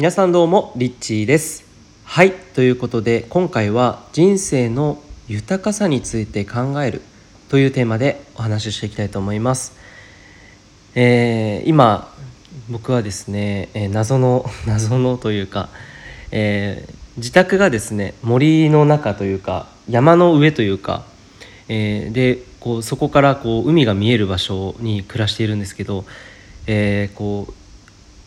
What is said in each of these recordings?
皆さんどうもリッチーです。はいということで今回は人生の豊かさについて考えるというテーマでお話ししていきたいと思います。えー、今僕はですね、えー、謎の 謎のというか、えー、自宅がですね森の中というか山の上というか、えー、でこうそこからこう海が見える場所に暮らしているんですけど、えー、こう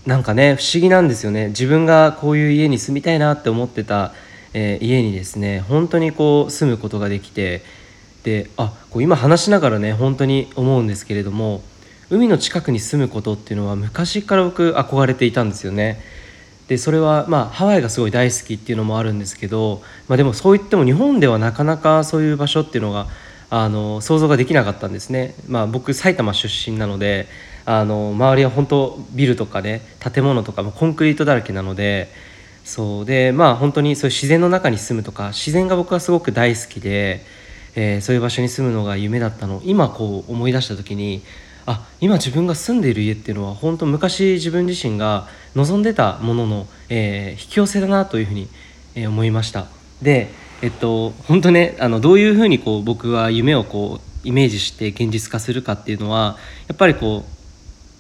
なんかね不思議なんですよね自分がこういう家に住みたいなって思ってた、えー、家にですね本当にこう住むことができてであこう今話しながらね本当に思うんですけれども海の近くに住むことっていうのは昔から僕憧れていたんですよね。でそれはまあハワイがすごい大好きっていうのもあるんですけど、まあ、でもそう言っても日本ではなかなかそういう場所っていうのがあの想像ができなかったんですね。まあ、僕埼玉出身なのであの周りは本当ビルとかね建物とかもコンクリートだらけなのでそうでまあ本当にそういう自然の中に住むとか自然が僕はすごく大好きで、えー、そういう場所に住むのが夢だったのを今こう思い出した時にあ今自分が住んでいる家っていうのは本当昔自分自身が望んでたものの、えー、引き寄せだなというふうに、思いましたでえっと本当ねあのどういうふうにこう僕は夢をこうイメージして現実化するかっていうのはやっぱりこ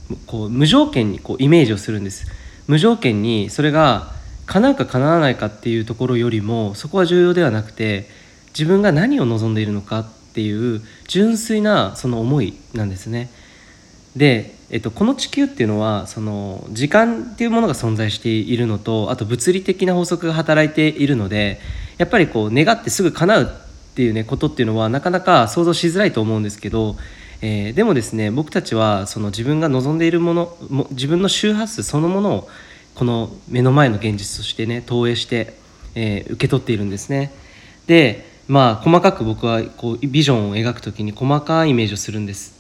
うこう無条件にこうイメージをするんです無条件にそれが叶うか叶わないかっていうところよりもそこは重要ではなくて自分が何を望んでいるのかっていう純粋なその思いなんですね。で、えっと、この地球っていうのはその時間っていうものが存在しているのとあと物理的な法則が働いているのでやっぱりこう願ってすぐ叶うっていうねことっていうのはなかなか想像しづらいと思うんですけど、えー、でもですね僕たちはその自分が望んでいるものも自分の周波数そのものをこの目の前の現実としてね投影して、えー、受け取っているんですね。でまあ細かく僕はこうビジョンを描く時に細かいイメージをするんです。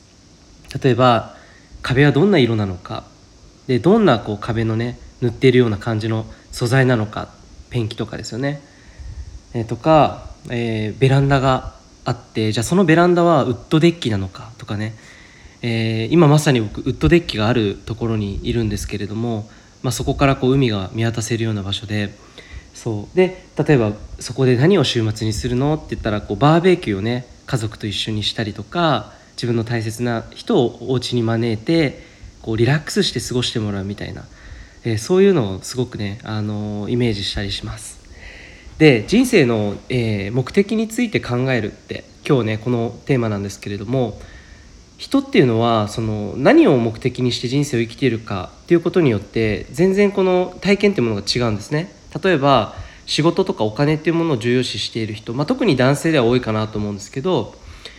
例えば壁はどんな色なのかでどんなこう壁のね塗っているような感じの素材なのかペンキとかですよね、え、とか、えー、ベランダがあってじゃあそのベランダはウッドデッキなのかとかね、えー、今まさに僕ウッドデッキがあるところにいるんですけれども、まあ、そこからこう海が見渡せるような場所で。そう。で例えばそこで何を週末にするのって言ったらこうバーベキューをね家族と一緒にしたりとか自分の大切な人をお家に招いてこうリラックスして過ごしてもらうみたいな、えー、そういうのをすごくね、あのー、イメージしたりします。で人生の、えー、目的について考えるって今日ねこのテーマなんですけれども人っていうのはその何を目的にして人生を生きているかっていうことによって全然この体験っていうものが違うんですね。例えば仕事とかお金っていうものを重要視している人、まあ、特に男性では多いかなと思うんですけど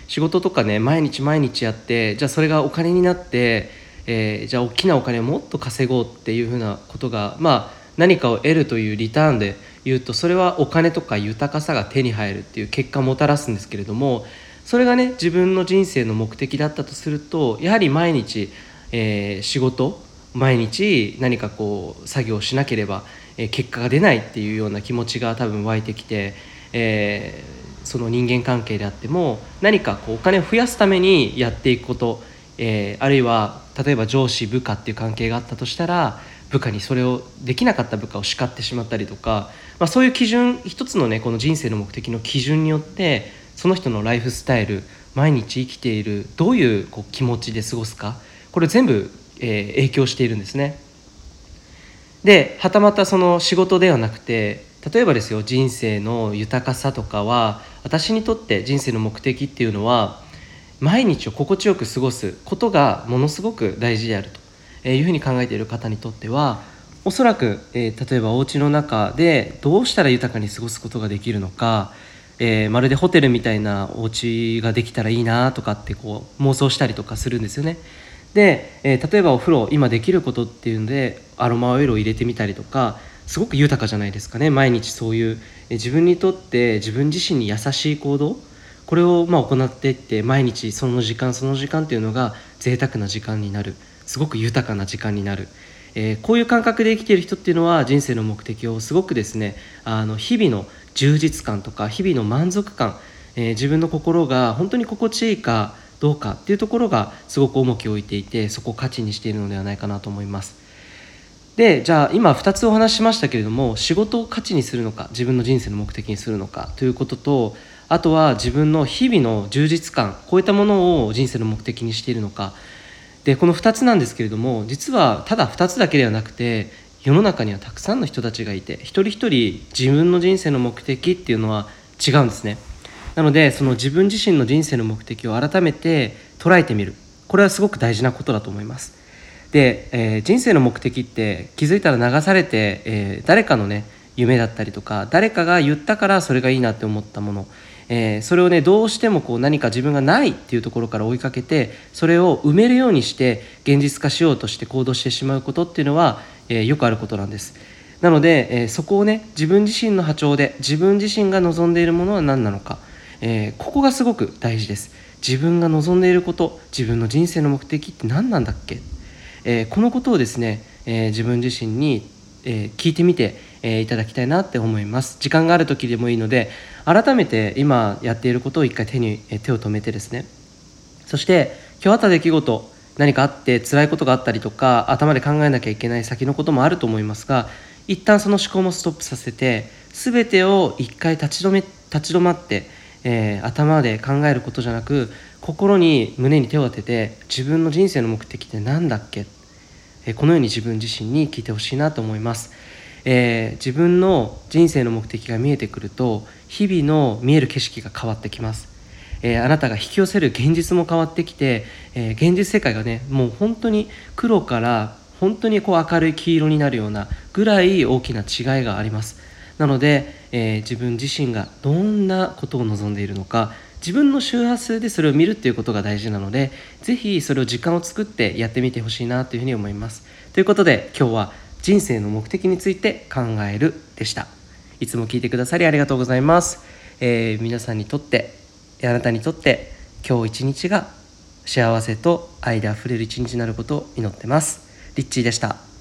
仕事とかね毎日毎日やってじゃあそれがお金になって、えー、じゃあ大きなお金をもっと稼ごうっていうふうなことがまあ何かを得るというリターンで言うとそれはお金とか豊かさが手に入るっていう結果をもたらすんですけれどもそれがね自分の人生の目的だったとするとやはり毎日、えー、仕事毎日何かこう作業しなければ、えー、結果が出ないっていうような気持ちが多分湧いてきて、えー、その人間関係であっても何かこうお金を増やすためにやっていくこと、えー、あるいは例えば上司部下っていう関係があったとしたら部下にそれをできなかった部下を叱ってしまったりとか、まあ、そういう基準一つのねこの人生の目的の基準によってその人のライフスタイル毎日生きているどういうこう気持ちで過ごすかこれ全部、えー、影響しているんですね。ではたまたその仕事ではなくて例えばですよ人生の豊かさとかは私にとって人生の目的っていうのは毎日を心地よく過ごすことがものすごく大事であるとえいうふうに考えている方にとってはおそらく、えー、例えばお家の中でどうしたら豊かに過ごすことができるのか、えー、まるでホテルみたいなお家ができたらいいなとかってこう妄想したりとかするんですよね。で、えー、例えばお風呂今できることっていうんでアロマオイルを入れてみたりとかすごく豊かじゃないですかね毎日そういうえ自分にとって自分自身に優しい行動これをまあ行っていって毎日その時間その時間っていうのが贅沢な時間になるすごく豊かな時間になる、えー、こういう感覚で生きている人っていうのは人生の目的をすごくですねあの日々の充実感とか日々の満足感、えー、自分の心が本当に心地いいかどうかっていうところがすごく重きを置いていてそこを価値にしているのではないかなと思います。でじゃあ今2つお話ししましたけれども仕事を価値にするのか自分の人生の目的にするのかということとあとは自分の日々の充実感こういったものを人生の目的にしているのかでこの2つなんですけれども実はただ2つだけではなくて世の中にはたくさんの人たちがいて一人一人自分の人生の目的っていうのは違うんですね。なのでその自分自身の人生の目的を改めて捉えてみる。これはすごく大事なことだと思います。で、えー、人生の目的って気づいたら流されて、えー、誰かのね夢だったりとか誰かが言ったからそれがいいなって思ったもの、えー、それをねどうしてもこう何か自分がないっていうところから追いかけてそれを埋めるようにして現実化しようとして行動してしまうことっていうのは、えー、よくあることなんです。なので、えー、そこをね自分自身の波長で自分自身が望んでいるものは何なのか、えここがすごく大事です。自分が望んでいること自分の人生の目的って何なんだっけ？え、このことをですね、え、自分自身に、え聞いてみて、えいただきたいなって思います。時間がある時でもいいので改めて今やっていることを一回手に、手を止めてですね。そして今日あった出来事何かあって辛いことがあったりとか頭で考えなきゃいけない先のこともあると思いますが一旦その思考もストップさせて全てを一回立ち止め立ち止まって、えー、頭で考えることじゃなく心に胸に手を当てて自分の人生の目的って何だっけ？えこのように自分自身に聞いてほしいなと思います、えー、自分の人生の目的が見えてくると日々の見える景色が変わってきます、えー、あなたが引き寄せる現実も変わってきて、えー、現実世界がねもう本当に黒から本当にこう明るい黄色になるようなぐらい大きな違いがあります。なので、え自分自身がどんなことを望んでいるのか自分の周波数でそれを見るっていうことが大事なので是非それを時間を作ってやってみてほしいなというふうに思います。ということで今日は人生の目的について考えるでした。いつも聞いてくださりありがとうございます、えー、皆さんにとってあなたにとって今日一日が幸せと愛であふれる一日になることを祈ってます。リッチーでした。